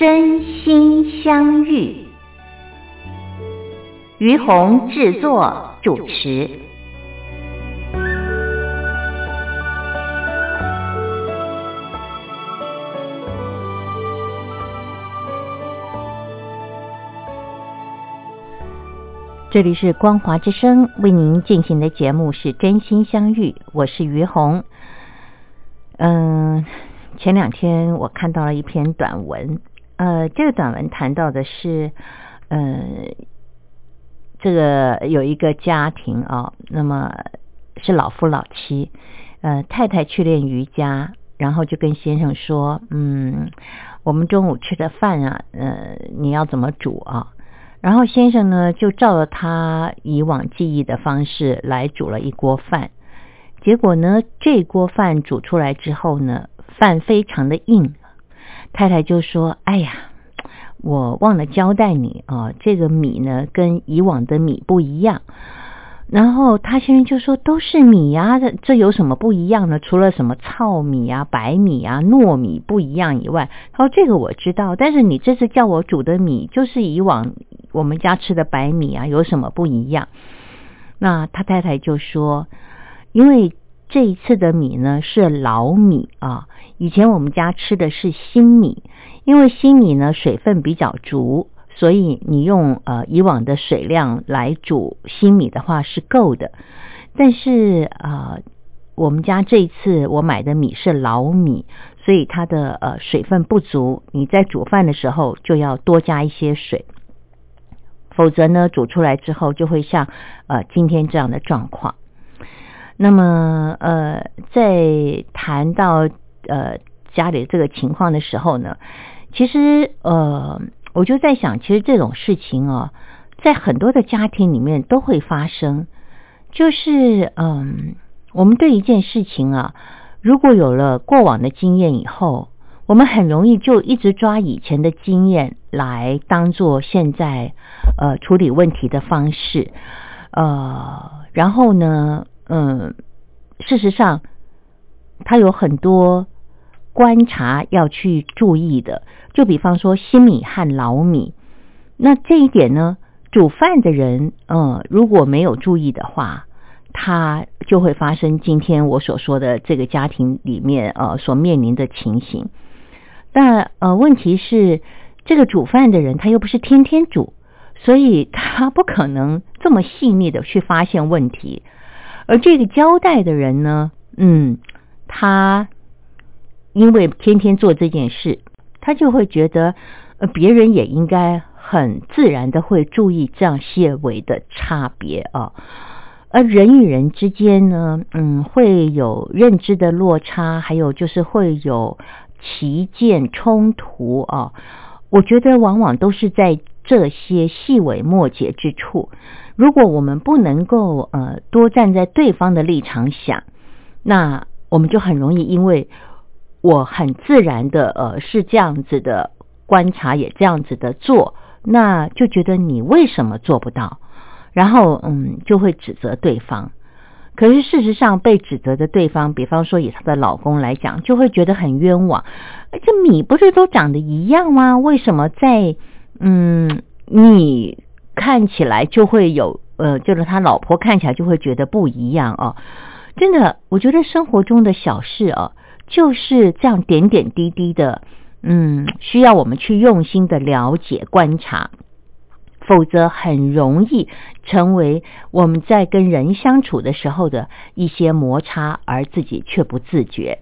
真心相遇，于红制作主持。这里是光华之声为您进行的节目是真心相遇，我是于红。嗯，前两天我看到了一篇短文。呃，这个短文谈到的是，呃，这个有一个家庭啊，那么是老夫老妻，呃，太太去练瑜伽，然后就跟先生说，嗯，我们中午吃的饭啊，呃，你要怎么煮啊？然后先生呢，就照着他以往记忆的方式来煮了一锅饭，结果呢，这锅饭煮出来之后呢，饭非常的硬。太太就说：“哎呀，我忘了交代你啊，这个米呢跟以往的米不一样。”然后他先生就说：“都是米呀，这这有什么不一样呢？除了什么糙米啊、白米啊、糯米不一样以外，他说这个我知道，但是你这次叫我煮的米就是以往我们家吃的白米啊，有什么不一样？”那他太太就说：“因为这一次的米呢是老米啊。”以前我们家吃的是新米，因为新米呢水分比较足，所以你用呃以往的水量来煮新米的话是够的。但是呃我们家这一次我买的米是老米，所以它的呃水分不足，你在煮饭的时候就要多加一些水，否则呢煮出来之后就会像呃今天这样的状况。那么呃在谈到。呃，家里这个情况的时候呢，其实呃，我就在想，其实这种事情啊，在很多的家庭里面都会发生。就是嗯，我们对一件事情啊，如果有了过往的经验以后，我们很容易就一直抓以前的经验来当做现在呃处理问题的方式。呃，然后呢，嗯，事实上，他有很多。观察要去注意的，就比方说新米和老米，那这一点呢，煮饭的人，嗯，如果没有注意的话，他就会发生今天我所说的这个家庭里面呃所面临的情形。但呃，问题是这个煮饭的人他又不是天天煮，所以他不可能这么细腻的去发现问题。而这个交代的人呢，嗯，他。因为天天做这件事，他就会觉得，呃，别人也应该很自然的会注意这样细微的差别啊。而人与人之间呢，嗯，会有认知的落差，还有就是会有旗舰冲突啊。我觉得往往都是在这些细微末节之处。如果我们不能够呃多站在对方的立场想，那我们就很容易因为。我很自然的，呃，是这样子的观察，也这样子的做，那就觉得你为什么做不到？然后，嗯，就会指责对方。可是事实上，被指责的对方，比方说以她的老公来讲，就会觉得很冤枉。这米不是都长得一样吗？为什么在嗯，你看起来就会有，呃，就是他老婆看起来就会觉得不一样哦？真的，我觉得生活中的小事啊。就是这样点点滴滴的，嗯，需要我们去用心的了解观察，否则很容易成为我们在跟人相处的时候的一些摩擦，而自己却不自觉。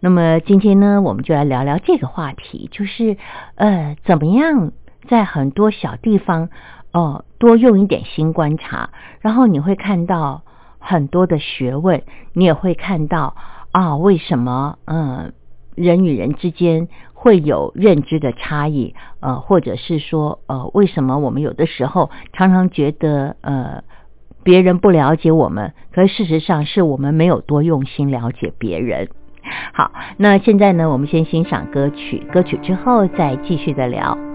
那么今天呢，我们就来聊聊这个话题，就是呃，怎么样在很多小地方哦，多用一点心观察，然后你会看到很多的学问，你也会看到啊，为什么嗯人与人之间会有认知的差异？呃，或者是说呃，为什么我们有的时候常常觉得呃别人不了解我们，可事实上是我们没有多用心了解别人。好，那现在呢，我们先欣赏歌曲，歌曲之后再继续的聊。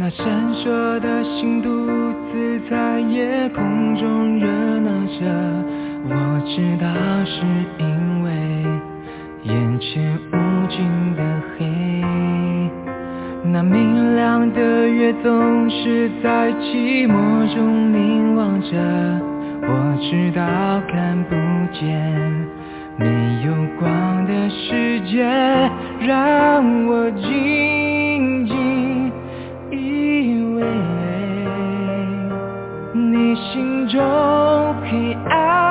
那闪烁的星独自在夜空中热闹着，我知道是因为眼前无尽的黑。那明亮的月总是在寂寞中凝望着，我知道看不见没有光的世界，让我静心中黑暗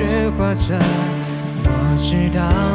雪花着我知道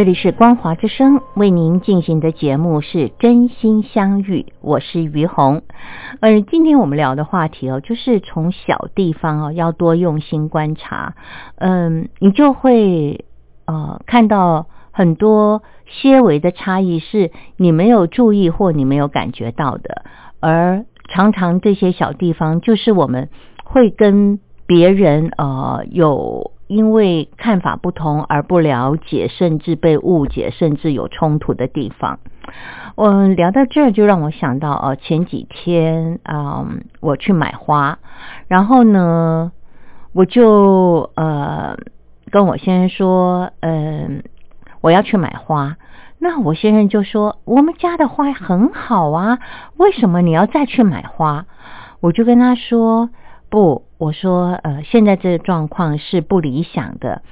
这里是光华之声为您进行的节目是真心相遇，我是于红。呃，今天我们聊的话题哦，就是从小地方哦，要多用心观察，嗯，你就会呃看到很多些微的差异是你没有注意或你没有感觉到的，而常常这些小地方就是我们会跟别人呃有。因为看法不同而不了解，甚至被误解，甚至有冲突的地方。我聊到这儿，就让我想到哦，前几天啊，我去买花，然后呢，我就呃跟我先生说，嗯，我要去买花。那我先生就说，我们家的花很好啊，为什么你要再去买花？我就跟他说。不，我说，呃，现在这个状况是不理想的，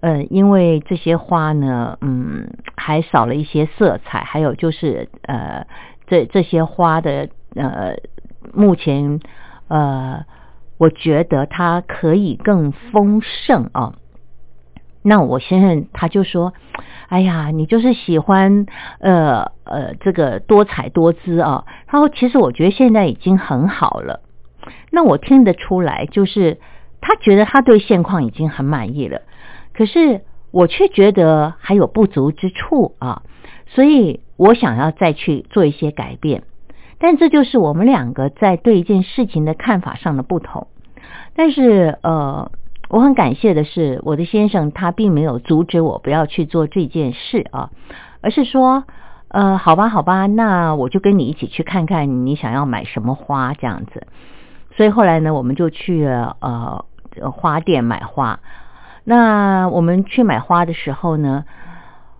呃，因为这些花呢，嗯，还少了一些色彩，还有就是，呃，这这些花的，呃，目前，呃，我觉得它可以更丰盛啊。那我先生他就说，哎呀，你就是喜欢，呃呃，这个多彩多姿啊。他说，其实我觉得现在已经很好了。那我听得出来，就是他觉得他对现况已经很满意了，可是我却觉得还有不足之处啊，所以我想要再去做一些改变。但这就是我们两个在对一件事情的看法上的不同。但是呃，我很感谢的是，我的先生他并没有阻止我不要去做这件事啊，而是说呃，好吧，好吧，那我就跟你一起去看看你想要买什么花这样子。所以后来呢，我们就去呃花店买花。那我们去买花的时候呢，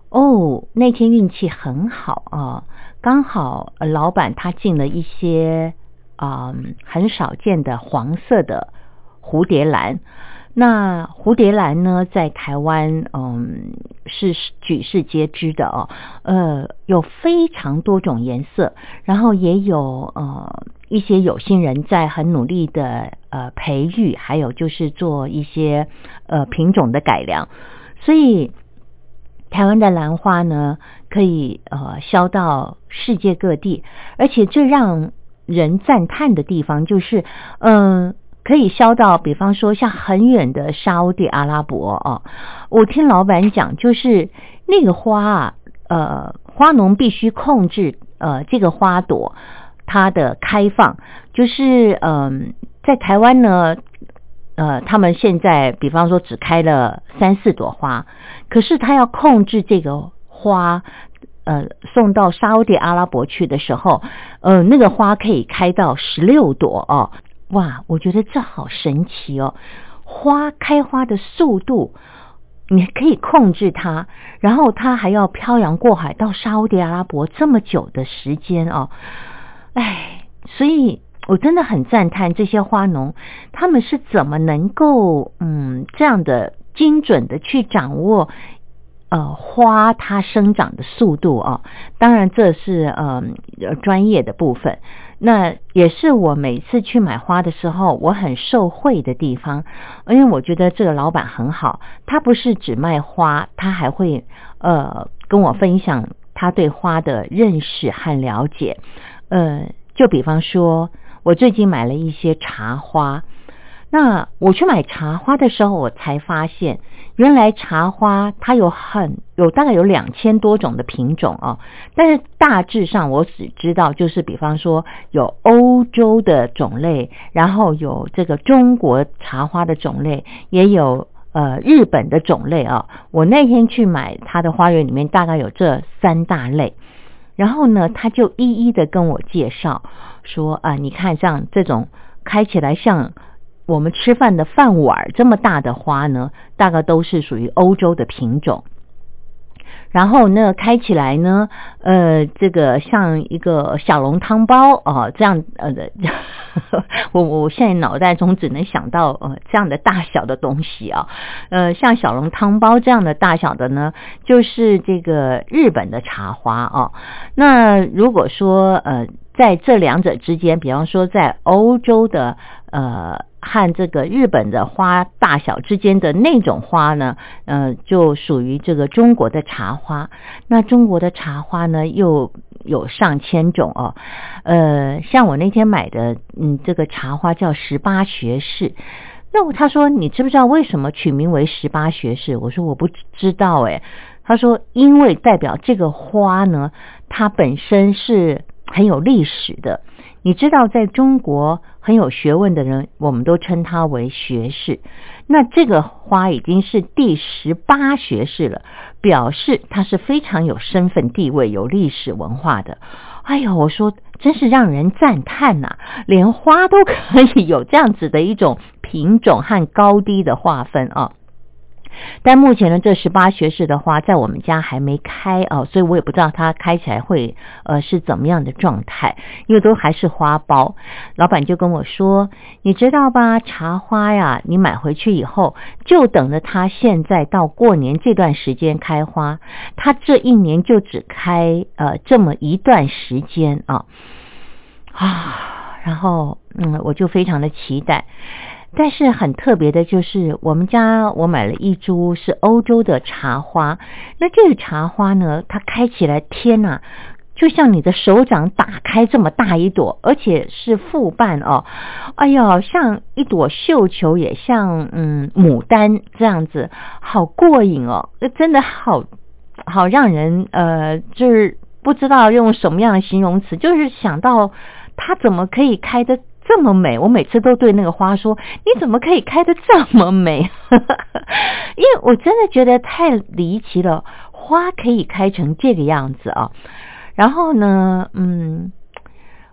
哦，那天运气很好啊，刚好老板他进了一些啊很少见的黄色的蝴蝶兰。那蝴蝶兰呢，在台湾嗯是举世皆知的哦，呃，有非常多种颜色，然后也有呃一些有心人在很努力的呃培育，还有就是做一些呃品种的改良，所以台湾的兰花呢，可以呃销到世界各地，而且最让人赞叹的地方就是，嗯。可以销到，比方说像很远的沙地阿拉伯哦。我听老板讲，就是那个花啊，呃，花农必须控制呃这个花朵它的开放，就是嗯，在台湾呢，呃，他们现在比方说只开了三四朵花，可是他要控制这个花，呃，送到沙地阿拉伯去的时候，呃，那个花可以开到十六朵哦。哇，我觉得这好神奇哦！花开花的速度，你可以控制它，然后它还要漂洋过海到沙地阿拉伯这么久的时间哦。哎，所以我真的很赞叹这些花农，他们是怎么能够嗯这样的精准的去掌握呃花它生长的速度啊？当然这是呃专业的部分。那也是我每次去买花的时候，我很受惠的地方，因为我觉得这个老板很好，他不是只卖花，他还会呃跟我分享他对花的认识和了解，呃，就比方说，我最近买了一些茶花。那我去买茶花的时候，我才发现，原来茶花它有很有大概有两千多种的品种啊。但是大致上我只知道，就是比方说有欧洲的种类，然后有这个中国茶花的种类，也有呃日本的种类啊。我那天去买它的花园里面，大概有这三大类。然后呢，他就一一的跟我介绍说啊，你看像这种开起来像。我们吃饭的饭碗这么大的花呢，大概都是属于欧洲的品种。然后那开起来呢，呃，这个像一个小笼汤包啊，这样呃的，我我现在脑袋中只能想到呃这样的大小的东西啊，呃，像小笼汤包这样的大小的呢，就是这个日本的茶花啊。那如果说呃。在这两者之间，比方说在欧洲的呃和这个日本的花大小之间的那种花呢，呃，就属于这个中国的茶花。那中国的茶花呢，又有上千种哦。呃，像我那天买的，嗯，这个茶花叫十八学士。那他说，你知不知道为什么取名为十八学士？我说我不知道诶。他说，因为代表这个花呢，它本身是很有历史的。你知道，在中国很有学问的人，我们都称他为学士。那这个花已经是第十八学士了，表示他是非常有身份地位、有历史文化的。哎呦，我说真是让人赞叹呐！连花都可以有这样子的一种品种和高低的划分啊。但目前呢，这十八学士的花在我们家还没开啊，所以我也不知道它开起来会呃是怎么样的状态，因为都还是花苞。老板就跟我说：“你知道吧，茶花呀，你买回去以后，就等着它现在到过年这段时间开花，它这一年就只开呃这么一段时间啊啊。”然后嗯，我就非常的期待。但是很特别的就是，我们家我买了一株是欧洲的茶花。那这个茶花呢，它开起来，天呐，就像你的手掌打开这么大一朵，而且是复瓣哦。哎呦，像一朵绣球，也像嗯牡丹这样子，好过瘾哦！那真的好好让人呃，就是不知道用什么样的形容词，就是想到它怎么可以开的。这么美，我每次都对那个花说：“你怎么可以开的这么美？” 因为我真的觉得太离奇了，花可以开成这个样子啊！然后呢，嗯，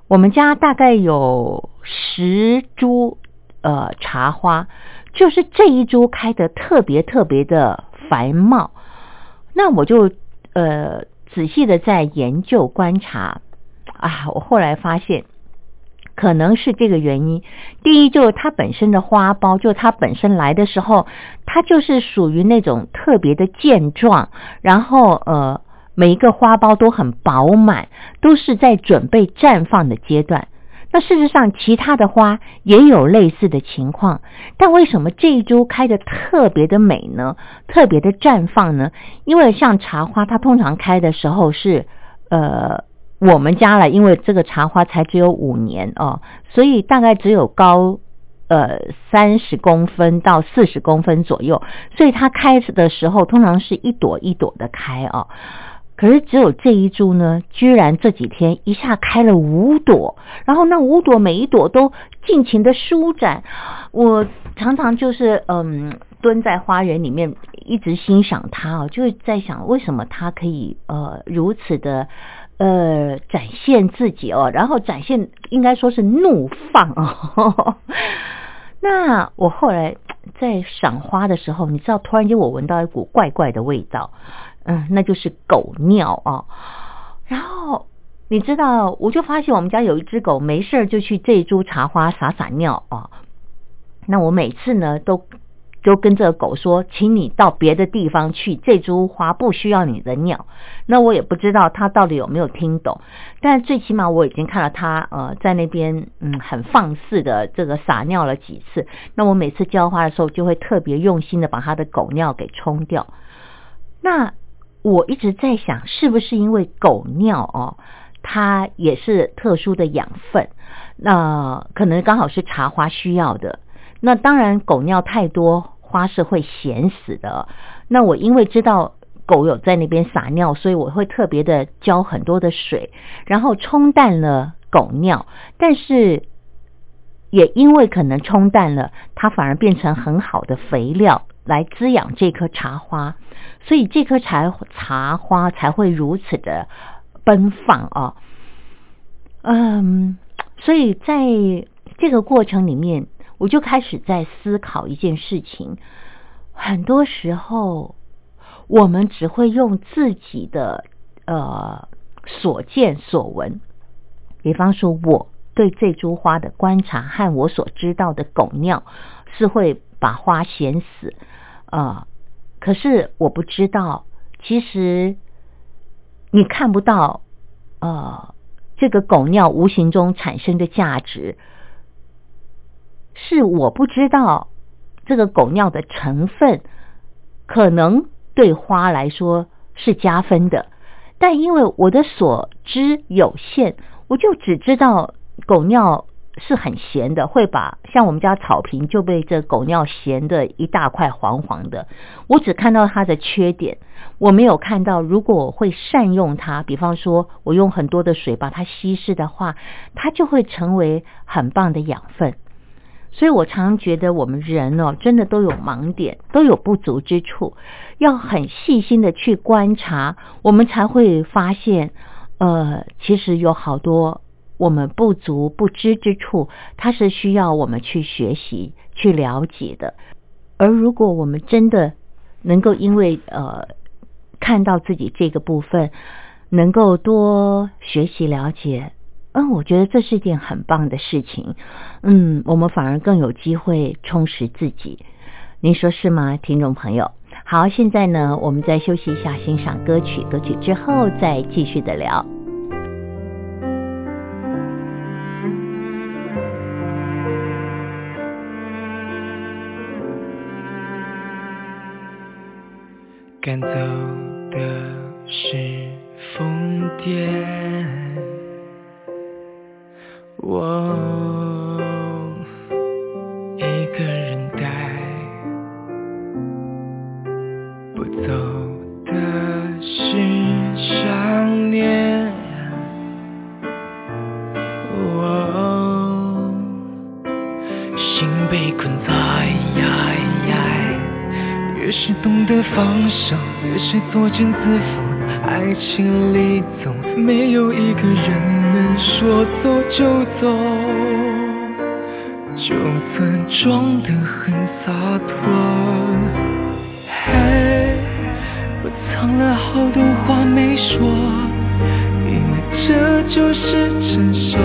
我们家大概有十株呃茶花，就是这一株开的特别特别的繁茂。那我就呃仔细的在研究观察啊，我后来发现。可能是这个原因。第一，就是它本身的花苞，就它本身来的时候，它就是属于那种特别的健壮，然后呃，每一个花苞都很饱满，都是在准备绽放的阶段。那事实上，其他的花也有类似的情况，但为什么这一株开的特别的美呢？特别的绽放呢？因为像茶花，它通常开的时候是呃。我们家了，因为这个茶花才只有五年哦，所以大概只有高呃三十公分到四十公分左右，所以它开的时候通常是一朵一朵的开哦。可是只有这一株呢，居然这几天一下开了五朵，然后那五朵每一朵都尽情的舒展。我常常就是嗯蹲在花园里面一直欣赏它哦，就是在想为什么它可以呃如此的。呃，展现自己哦，然后展现应该说是怒放哦。那我后来在赏花的时候，你知道，突然间我闻到一股怪怪的味道，嗯，那就是狗尿啊。然后你知道，我就发现我们家有一只狗，没事就去这株茶花撒撒尿啊。那我每次呢都。就跟这个狗说，请你到别的地方去，这株花不需要你的尿。那我也不知道它到底有没有听懂，但最起码我已经看到它呃在那边嗯很放肆的这个撒尿了几次。那我每次浇花的时候就会特别用心的把它的狗尿给冲掉。那我一直在想，是不是因为狗尿哦，它也是特殊的养分，那可能刚好是茶花需要的。那当然狗尿太多。花是会咸死的。那我因为知道狗有在那边撒尿，所以我会特别的浇很多的水，然后冲淡了狗尿。但是也因为可能冲淡了，它反而变成很好的肥料来滋养这棵茶花，所以这棵茶茶花才会如此的奔放啊。嗯，所以在这个过程里面。我就开始在思考一件事情，很多时候我们只会用自己的呃所见所闻，比方说我对这株花的观察和我所知道的狗尿是会把花咸死。啊，可是我不知道，其实你看不到呃这个狗尿无形中产生的价值，是我不知道这个狗尿的成分可能对花来说是加分的，但因为我的所知有限，我就只知道狗尿。是很咸的，会把像我们家草坪就被这狗尿咸的一大块黄黄的。我只看到它的缺点，我没有看到如果我会善用它，比方说我用很多的水把它稀释的话，它就会成为很棒的养分。所以我常觉得我们人哦，真的都有盲点，都有不足之处，要很细心的去观察，我们才会发现，呃，其实有好多。我们不足不知之处，它是需要我们去学习、去了解的。而如果我们真的能够因为呃看到自己这个部分，能够多学习了解，嗯，我觉得这是一件很棒的事情。嗯，我们反而更有机会充实自己。您说是吗，听众朋友？好，现在呢，我们再休息一下，欣赏歌曲，歌曲之后再继续的聊。赶走的是疯癫，我一个人待，不走的是想念，我心被困在。越是懂得放手，越是作茧自缚。爱情里总没有一个人能说走就走，就算装得很洒脱。嘿，我藏了好多话没说，因为这就是成熟，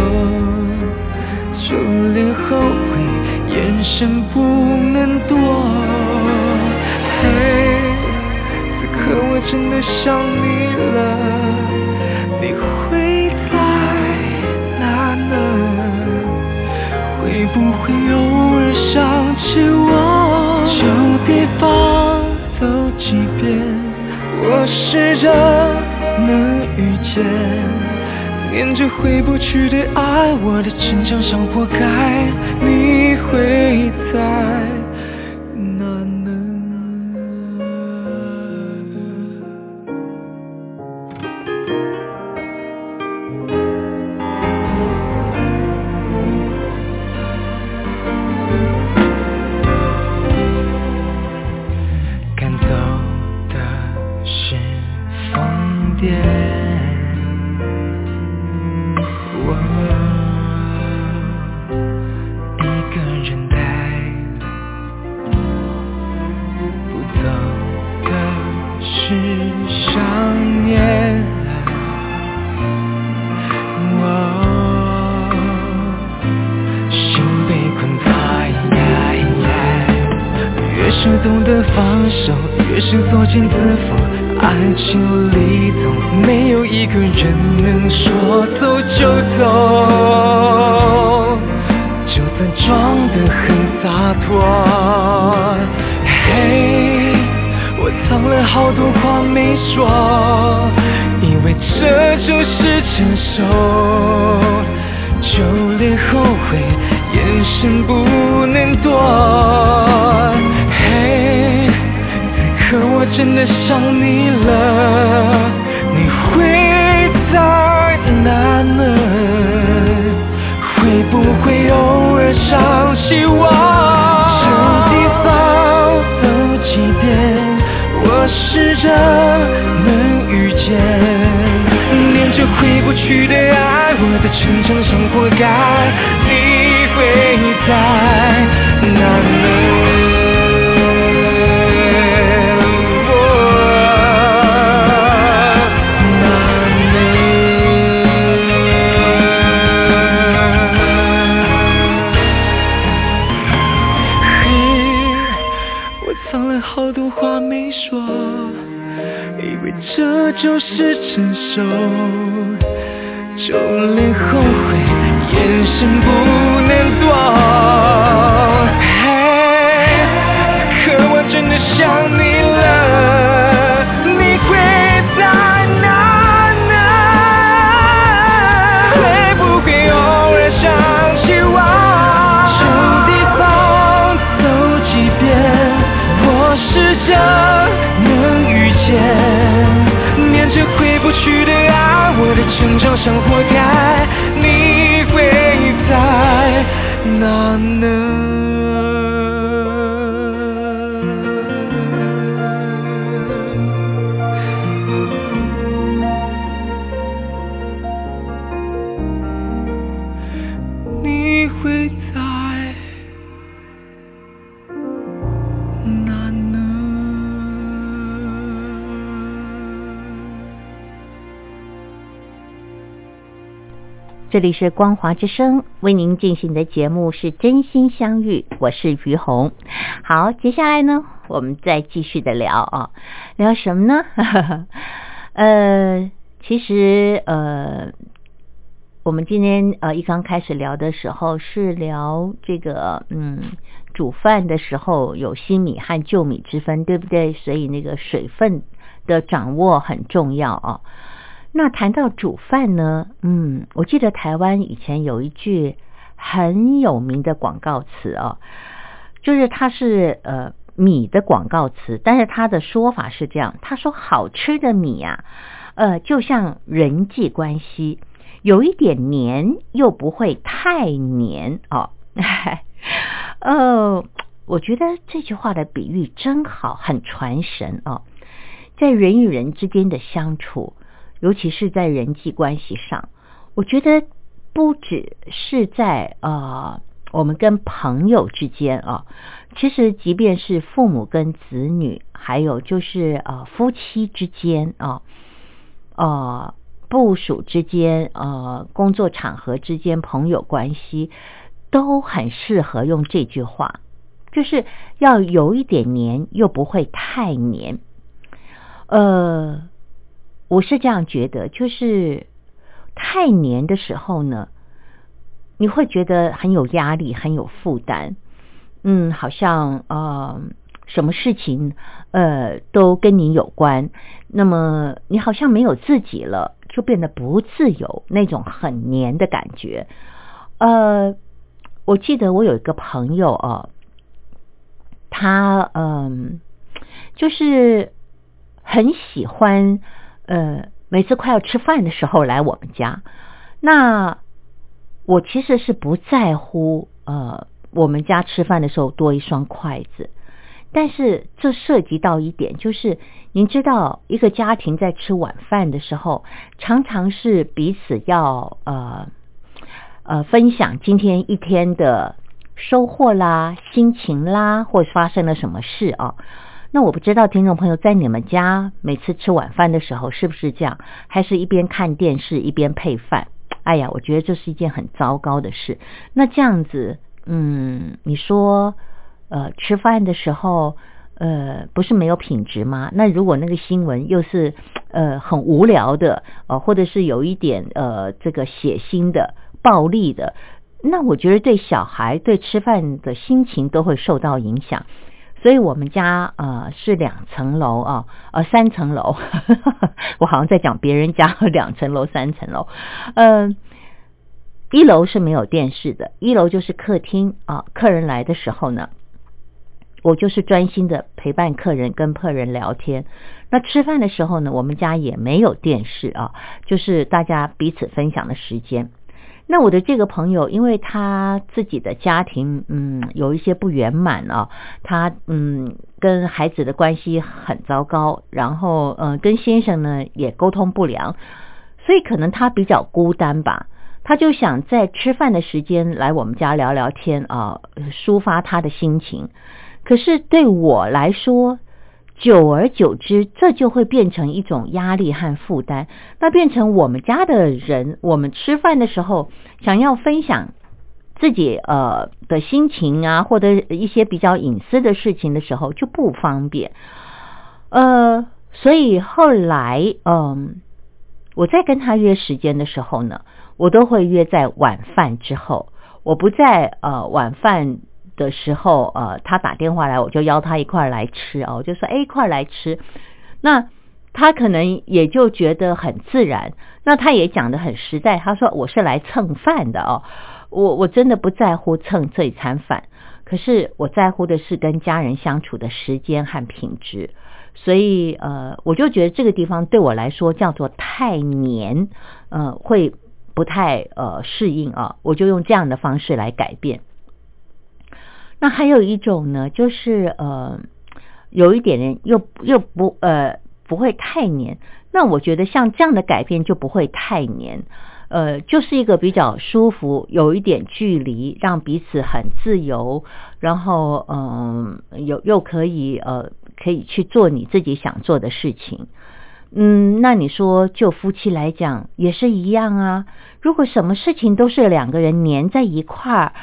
就连后悔，眼神不能躲。真的想你了，你会在哪呢？会不会偶尔想起我？旧地方走几遍，我试着能遇见，念着回不去的爱，我的逞强像活该，你会在。你说以为这就是承受就连后悔眼神不能躲嘿可我真的想你了你会在哪呢会不会偶尔想起我地方走几遍我试着念着回不去的爱，我的成长像活该。哪这里是光华之声为您进行的节目是真心相遇，我是于红。好，接下来呢，我们再继续的聊啊，聊什么呢？呃，其实呃，我们今天呃一刚开始聊的时候是聊这个嗯煮饭的时候有新米和旧米之分，对不对？所以那个水分的掌握很重要啊。那谈到煮饭呢，嗯，我记得台湾以前有一句很有名的广告词哦，就是它是呃米的广告词，但是它的说法是这样，他说好吃的米啊，呃，就像人际关系，有一点黏又不会太黏哦，呃，我觉得这句话的比喻真好，很传神哦，在人与人之间的相处。尤其是在人际关系上，我觉得不只是在呃我们跟朋友之间啊，其实即便是父母跟子女，还有就是呃夫妻之间啊，呃部属之间，呃工作场合之间，朋友关系都很适合用这句话，就是要有一点黏，又不会太黏，呃。我是这样觉得，就是太黏的时候呢，你会觉得很有压力，很有负担。嗯，好像呃，什么事情呃都跟你有关，那么你好像没有自己了，就变得不自由，那种很黏的感觉。呃，我记得我有一个朋友哦，他嗯，就是很喜欢。呃，每次快要吃饭的时候来我们家，那我其实是不在乎呃，我们家吃饭的时候多一双筷子，但是这涉及到一点，就是您知道，一个家庭在吃晚饭的时候，常常是彼此要呃呃分享今天一天的收获啦、心情啦，或发生了什么事啊。那我不知道听众朋友在你们家每次吃晚饭的时候是不是这样，还是一边看电视一边配饭？哎呀，我觉得这是一件很糟糕的事。那这样子，嗯，你说，呃，吃饭的时候，呃，不是没有品质吗？那如果那个新闻又是呃很无聊的，呃，或者是有一点呃这个血腥的、暴力的，那我觉得对小孩对吃饭的心情都会受到影响。所以我们家呃是两层楼啊，呃三层楼，我好像在讲别人家两层楼三层楼，嗯，一楼是没有电视的，一楼就是客厅啊，客人来的时候呢，我就是专心的陪伴客人，跟客人聊天。那吃饭的时候呢，我们家也没有电视啊，就是大家彼此分享的时间。那我的这个朋友，因为他自己的家庭，嗯，有一些不圆满啊，他嗯跟孩子的关系很糟糕，然后嗯跟先生呢也沟通不良，所以可能他比较孤单吧，他就想在吃饭的时间来我们家聊聊天啊，抒发他的心情。可是对我来说，久而久之，这就会变成一种压力和负担。那变成我们家的人，我们吃饭的时候想要分享自己呃的心情啊，或者一些比较隐私的事情的时候就不方便。呃，所以后来嗯，我在跟他约时间的时候呢，我都会约在晚饭之后。我不在呃晚饭的时候，呃，他打电话来，我就邀他一块来吃哦，我就说哎一块来吃。那他可能也就觉得很自然，那他也讲的很实在，他说我是来蹭饭的哦，我我真的不在乎蹭这一餐饭，可是我在乎的是跟家人相处的时间和品质。所以，呃，我就觉得这个地方对我来说叫做太黏，呃，会不太呃适应啊。我就用这样的方式来改变。那还有一种呢，就是呃，有一点点又又不呃不会太黏。那我觉得像这样的改变就不会太黏，呃，就是一个比较舒服，有一点距离，让彼此很自由，然后嗯，有又可以呃。可以去做你自己想做的事情，嗯，那你说就夫妻来讲也是一样啊。如果什么事情都是两个人黏在一块儿，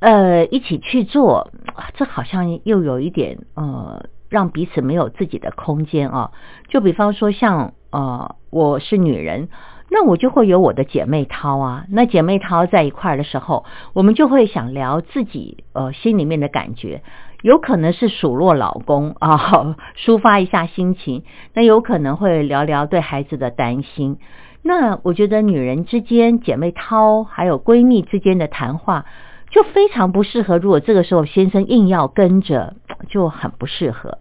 呃，一起去做，这好像又有一点呃，让彼此没有自己的空间啊。就比方说像呃，我是女人，那我就会有我的姐妹淘啊。那姐妹淘在一块儿的时候，我们就会想聊自己呃心里面的感觉。有可能是数落老公 啊，抒发一下心情；那有可能会聊聊对孩子的担心。那我觉得女人之间姐妹淘，还有闺蜜之间的谈话，就非常不适合。如果这个时候先生硬要跟着，就很不适合。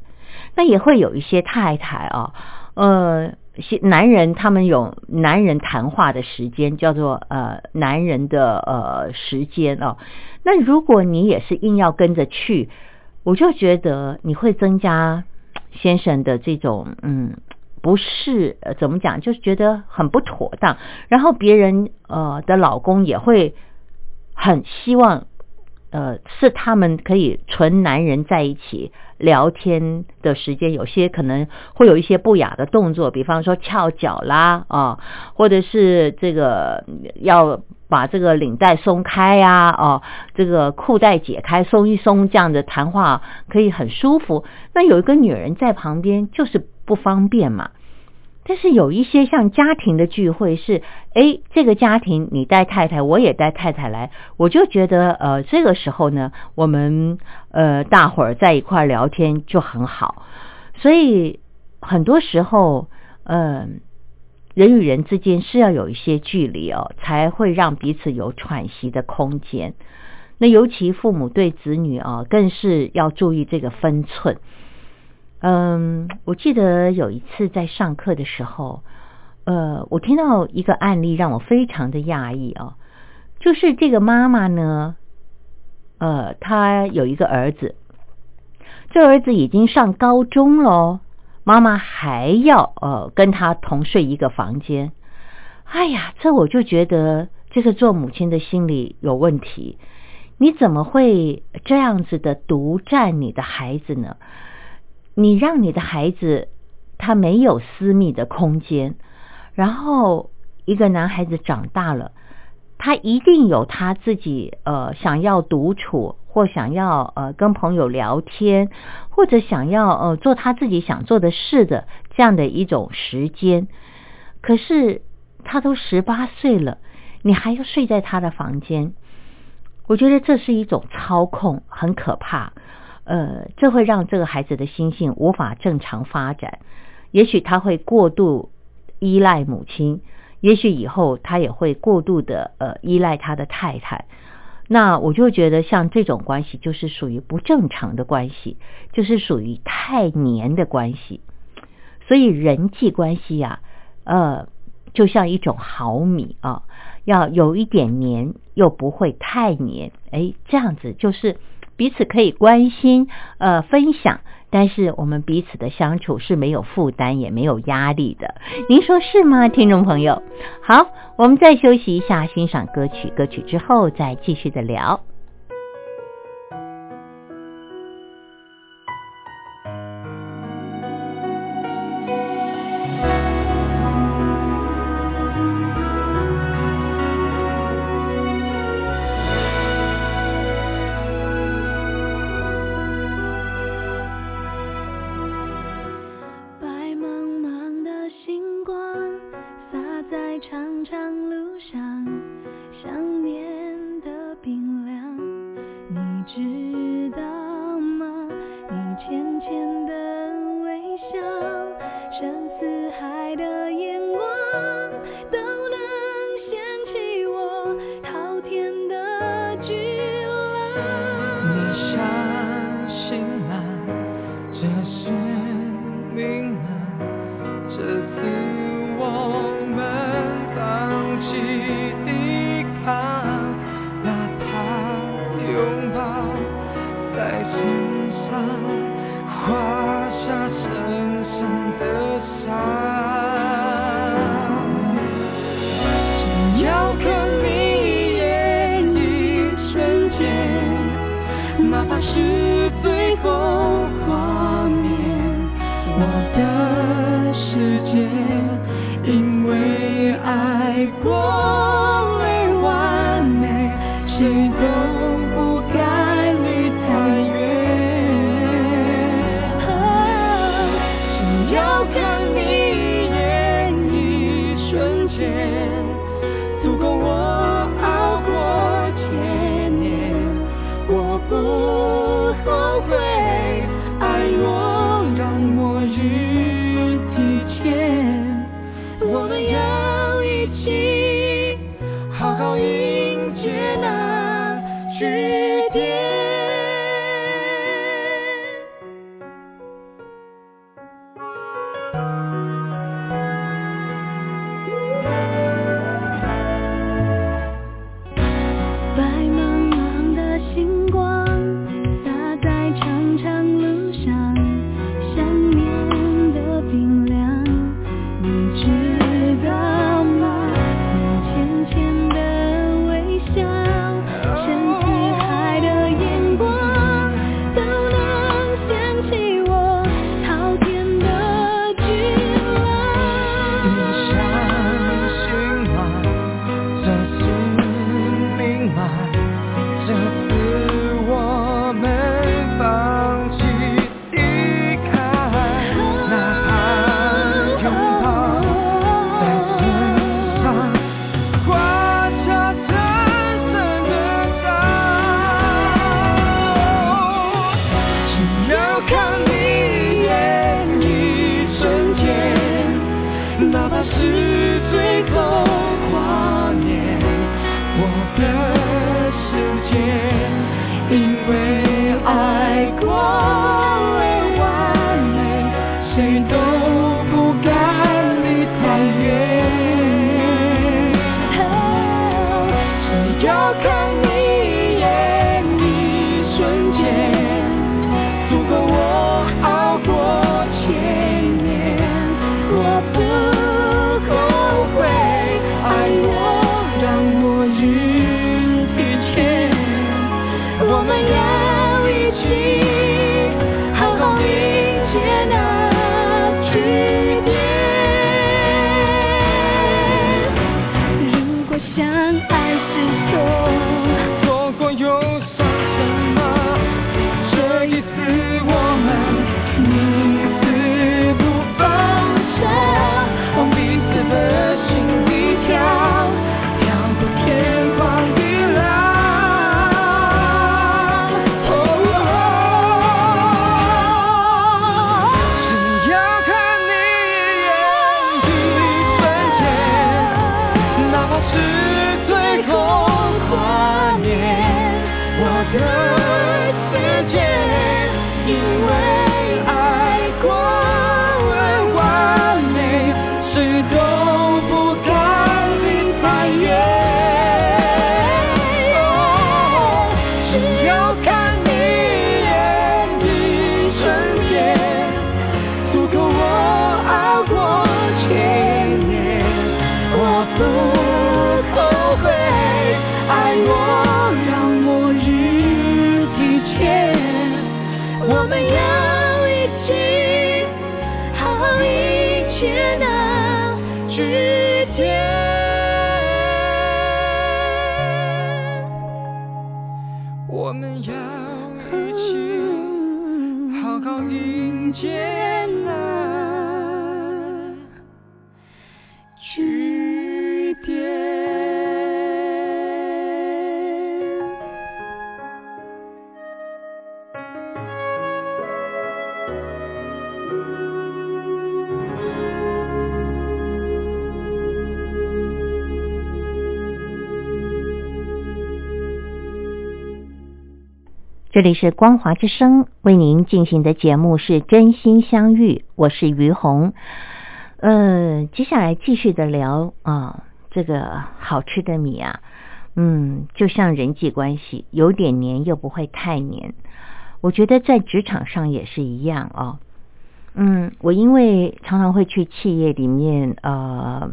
那也会有一些太太啊，呃，男人他们有男人谈话的时间，叫做呃男人的呃时间啊。那如果你也是硬要跟着去，我就觉得你会增加先生的这种嗯不是怎么讲，就是觉得很不妥当，然后别人呃的老公也会很希望呃是他们可以纯男人在一起聊天的时间，有些可能会有一些不雅的动作，比方说翘脚啦啊，或者是这个要。把这个领带松开呀，哦，这个裤带解开，松一松，这样的谈话可以很舒服。那有一个女人在旁边就是不方便嘛。但是有一些像家庭的聚会是，哎，这个家庭你带太太，我也带太太来，我就觉得呃，这个时候呢，我们呃大伙儿在一块儿聊天就很好。所以很多时候，嗯。人与人之间是要有一些距离哦，才会让彼此有喘息的空间。那尤其父母对子女啊，更是要注意这个分寸。嗯，我记得有一次在上课的时候，呃，我听到一个案例让我非常的讶异啊，就是这个妈妈呢，呃，她有一个儿子，这儿子已经上高中了。妈妈还要呃跟他同睡一个房间，哎呀，这我就觉得这个做母亲的心里有问题。你怎么会这样子的独占你的孩子呢？你让你的孩子他没有私密的空间，然后一个男孩子长大了，他一定有他自己呃想要独处。或想要呃跟朋友聊天，或者想要呃做他自己想做的事的这样的一种时间，可是他都十八岁了，你还要睡在他的房间，我觉得这是一种操控，很可怕。呃，这会让这个孩子的心性无法正常发展，也许他会过度依赖母亲，也许以后他也会过度的呃依赖他的太太。那我就觉得像这种关系就是属于不正常的关系，就是属于太黏的关系。所以人际关系呀，呃，就像一种毫米啊，要有一点黏，又不会太黏，哎，这样子就是彼此可以关心，呃，分享。但是我们彼此的相处是没有负担也没有压力的，您说是吗，听众朋友？好，我们再休息一下，欣赏歌曲，歌曲之后再继续的聊。迎接这里是光华之声为您进行的节目是真心相遇，我是于红。呃，接下来继续的聊啊，这个好吃的米啊，嗯，就像人际关系，有点黏又不会太黏。我觉得在职场上也是一样哦。嗯，我因为常常会去企业里面呃，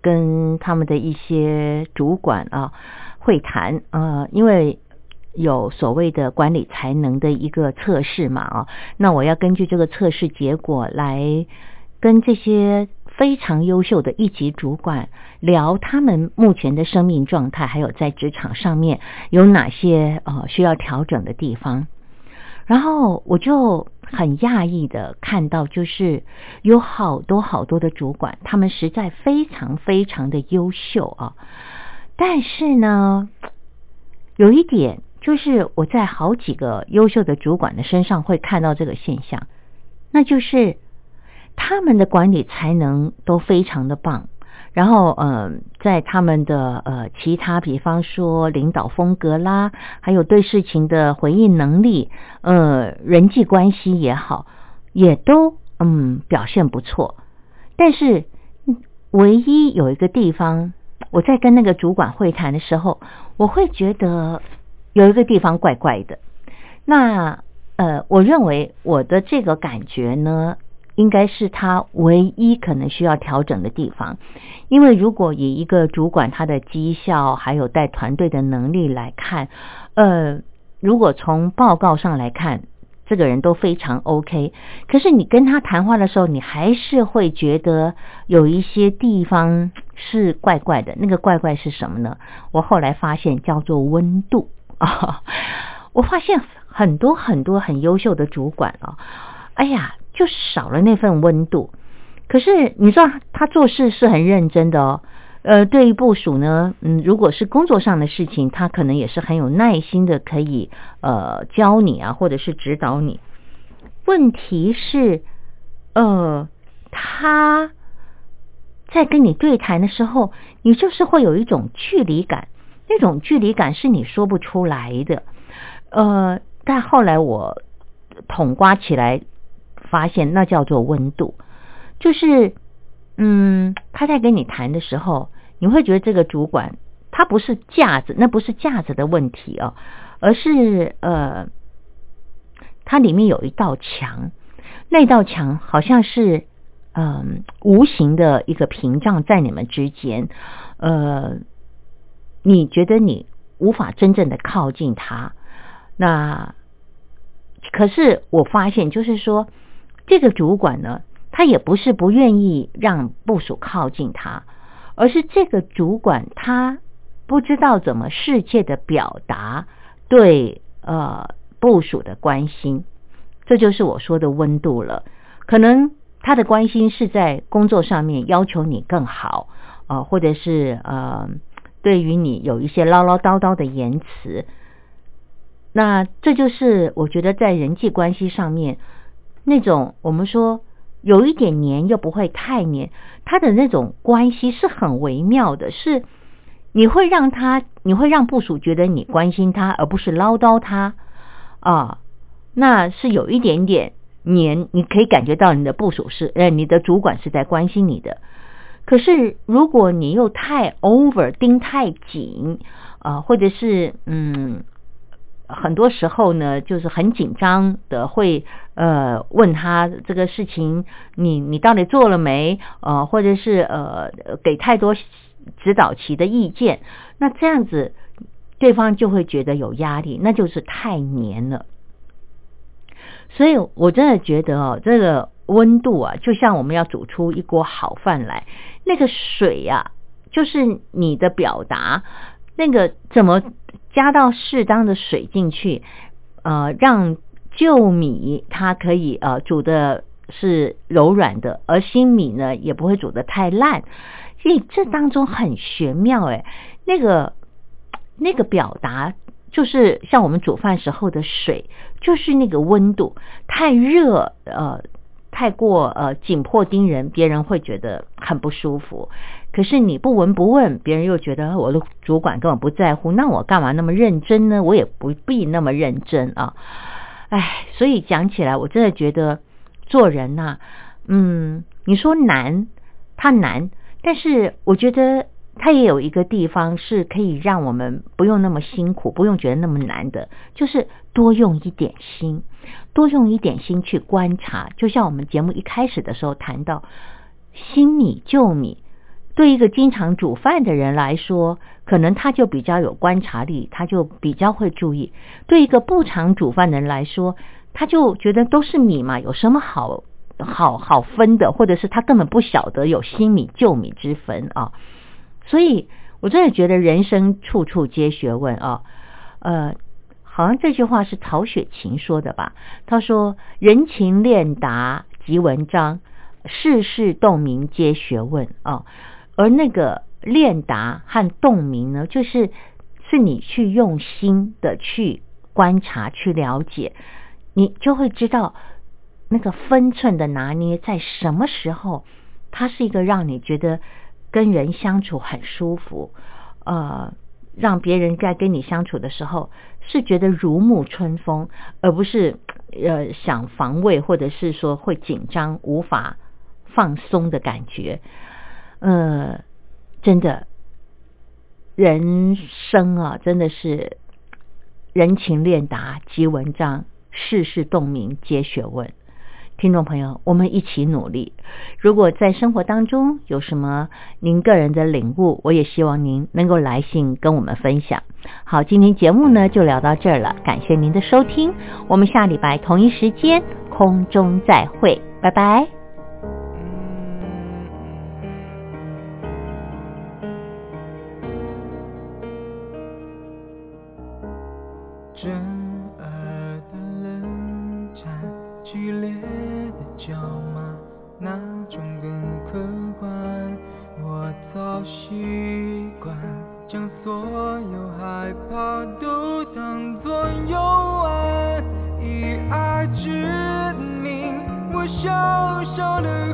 跟他们的一些主管啊会谈呃，因为。有所谓的管理才能的一个测试嘛？啊，那我要根据这个测试结果来跟这些非常优秀的一级主管聊他们目前的生命状态，还有在职场上面有哪些呃需要调整的地方。然后我就很讶异的看到，就是有好多好多的主管，他们实在非常非常的优秀啊，但是呢，有一点。就是我在好几个优秀的主管的身上会看到这个现象，那就是他们的管理才能都非常的棒，然后嗯，在他们的呃其他，比方说领导风格啦，还有对事情的回应能力，呃，人际关系也好，也都嗯表现不错。但是唯一有一个地方，我在跟那个主管会谈的时候，我会觉得。有一个地方怪怪的，那呃，我认为我的这个感觉呢，应该是他唯一可能需要调整的地方。因为如果以一个主管他的绩效还有带团队的能力来看，呃，如果从报告上来看，这个人都非常 OK，可是你跟他谈话的时候，你还是会觉得有一些地方是怪怪的。那个怪怪是什么呢？我后来发现叫做温度。啊，我发现很多很多很优秀的主管啊，哎呀，就少了那份温度。可是你知道，他做事是很认真的哦。呃，对于部署呢，嗯，如果是工作上的事情，他可能也是很有耐心的，可以呃教你啊，或者是指导你。问题是，呃，他在跟你对谈的时候，你就是会有一种距离感。那种距离感是你说不出来的，呃，但后来我统刮起来，发现那叫做温度，就是，嗯，他在跟你谈的时候，你会觉得这个主管他不是架子，那不是架子的问题哦，而是呃，它里面有一道墙，那道墙好像是嗯无形的一个屏障在你们之间，呃。你觉得你无法真正的靠近他，那可是我发现，就是说这个主管呢，他也不是不愿意让部署靠近他，而是这个主管他不知道怎么世界的表达对呃部署的关心，这就是我说的温度了。可能他的关心是在工作上面要求你更好啊，或者是呃。对于你有一些唠唠叨叨的言辞，那这就是我觉得在人际关系上面那种我们说有一点黏又不会太黏，他的那种关系是很微妙的，是你会让他你会让部属觉得你关心他，而不是唠叨他啊，那是有一点点黏，你可以感觉到你的部属是呃你的主管是在关心你的。可是，如果你又太 over 盯太紧，啊，或者是嗯，很多时候呢，就是很紧张的，会呃问他这个事情，你你到底做了没？呃，或者是呃给太多指导其的意见，那这样子对方就会觉得有压力，那就是太黏了。所以我真的觉得哦，这个。温度啊，就像我们要煮出一锅好饭来，那个水呀，就是你的表达，那个怎么加到适当的水进去，呃，让旧米它可以呃煮的是柔软的，而新米呢也不会煮的太烂，所以这当中很玄妙哎，那个那个表达就是像我们煮饭时候的水，就是那个温度太热呃。太过呃紧迫盯人，别人会觉得很不舒服。可是你不闻不问，别人又觉得我的主管根本不在乎，那我干嘛那么认真呢？我也不必那么认真啊。哎，所以讲起来，我真的觉得做人呐、嗯，你说难，它难，但是我觉得它也有一个地方是可以让我们不用那么辛苦，不用觉得那么难的，就是多用一点心，多用一点心去观察。就像我们节目一开始的时候谈到，新米旧米。对一个经常煮饭的人来说，可能他就比较有观察力，他就比较会注意；对一个不常煮饭的人来说，他就觉得都是米嘛，有什么好好好分的，或者是他根本不晓得有新米旧米之分啊。所以我真的觉得人生处处皆学问啊。呃，好像这句话是曹雪芹说的吧？他说：“人情练达即文章，世事洞明皆学问啊。”而那个练达和洞明呢，就是是你去用心的去观察、去了解，你就会知道那个分寸的拿捏在什么时候，它是一个让你觉得跟人相处很舒服，呃，让别人在跟你相处的时候是觉得如沐春风，而不是呃想防卫或者是说会紧张无法放松的感觉。呃，真的，人生啊，真的是人情练达即文章，世事洞明皆学问。听众朋友，我们一起努力。如果在生活当中有什么您个人的领悟，我也希望您能够来信跟我们分享。好，今天节目呢就聊到这儿了，感谢您的收听，我们下礼拜同一时间空中再会，拜拜。小小的